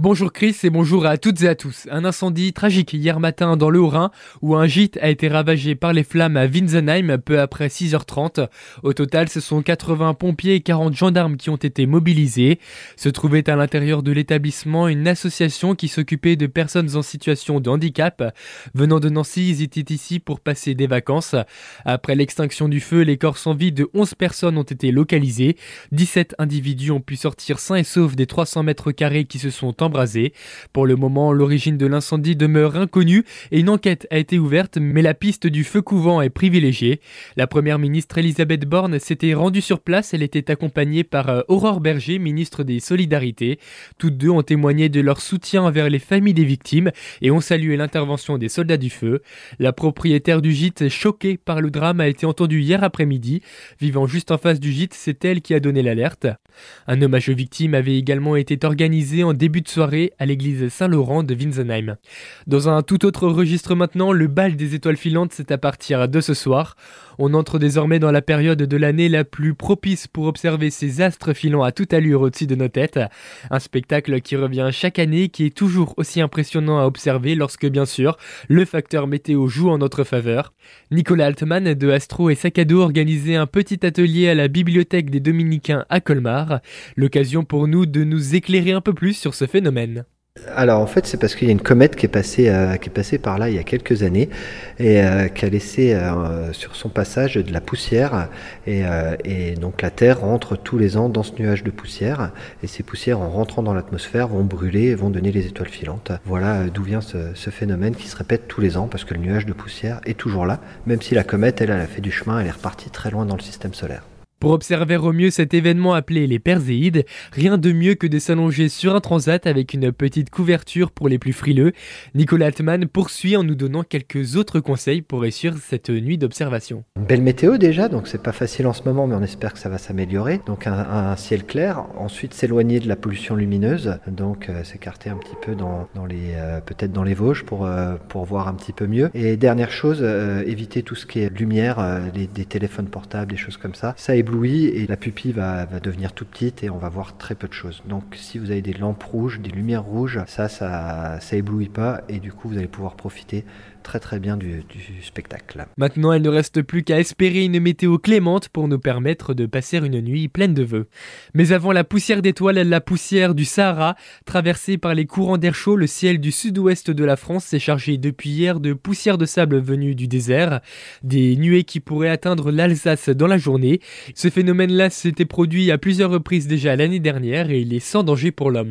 Bonjour Chris et bonjour à toutes et à tous. Un incendie tragique hier matin dans le Haut-Rhin où un gîte a été ravagé par les flammes à Winsenheim peu après 6h30. Au total, ce sont 80 pompiers et 40 gendarmes qui ont été mobilisés. Se trouvait à l'intérieur de l'établissement une association qui s'occupait de personnes en situation de handicap. Venant de Nancy, ils étaient ici pour passer des vacances. Après l'extinction du feu, les corps sans vie de 11 personnes ont été localisés. 17 individus ont pu sortir sains et saufs des 300 mètres carrés qui se sont embrasés. Pour le moment, l'origine de l'incendie demeure inconnue et une enquête a été ouverte, mais la piste du feu couvent est privilégiée. La première ministre Elisabeth Borne s'était rendue sur place. Elle était accompagnée par euh, Aurore Berger, ministre des Solidarités. Toutes deux ont témoigné de leur soutien envers les familles des victimes et ont salué l'intervention des soldats du feu. La propriétaire du gîte, choquée par le drame, a été entendue hier après-midi. Vivant juste en face du gîte, c'est elle qui a donné l'alerte. Un hommage aux victimes avait également été organisé en début de à l'église Saint-Laurent de Winsenheim. Dans un tout autre registre maintenant, le bal des étoiles filantes, c'est à partir de ce soir. On entre désormais dans la période de l'année la plus propice pour observer ces astres filant à toute allure au-dessus de nos têtes. Un spectacle qui revient chaque année, qui est toujours aussi impressionnant à observer lorsque, bien sûr, le facteur météo joue en notre faveur. Nicolas Altman de Astro et Sacado organisé un petit atelier à la bibliothèque des Dominicains à Colmar. L'occasion pour nous de nous éclairer un peu plus sur ce phénomène. Alors en fait c'est parce qu'il y a une comète qui est passée euh, par là il y a quelques années et euh, qui a laissé euh, sur son passage de la poussière et, donc la Terre rentre tous les ans dans ce nuage de poussière et ces poussières en rentrant dans l'atmosphère vont brûler et vont donner les étoiles filantes. Voilà d'où vient ce, ce, phénomène qui se répète tous les ans parce que le nuage de poussière est toujours là même si la comète elle, elle a fait du chemin elle est repartie très loin dans le système solaire. Pour observer au mieux cet événement appelé les Perséides, rien de mieux que de s'allonger sur un transat avec une petite couverture pour les plus frileux. Nicolas Altman poursuit en nous donnant quelques autres conseils pour réussir cette nuit d'observation. Belle météo déjà, donc c'est pas facile en ce moment, mais on espère que ça va s'améliorer. Donc un, ciel clair, ensuite s'éloigner de la pollution lumineuse, donc euh, s'écarter un petit peu dans, les euh, peut-être dans les Vosges pour euh, pour voir un petit peu mieux. Et dernière chose, éviter tout ce qui est lumière, les, des téléphones portables, des choses comme ça. Ça et la pupille va, devenir toute petite et on va voir très peu de choses. Donc si vous avez des lampes rouges, des lumières rouges, ça, ça, ça éblouit pas et du coup vous allez pouvoir profiter très bien spectacle. Maintenant, il ne reste plus qu'à espérer une météo clémente pour nous permettre de passer une nuit pleine de vœux. Mais avant la poussière d'étoiles, la poussière du Sahara, traversée par les courants d'air chaud, le ciel du sud-ouest de la France s'est chargé depuis hier de poussière de sable venue du désert, des nuées qui pourraient atteindre l'Alsace dans la journée. Ce phénomène-là s'était produit à plusieurs reprises déjà l'année dernière et il est sans danger pour l'homme.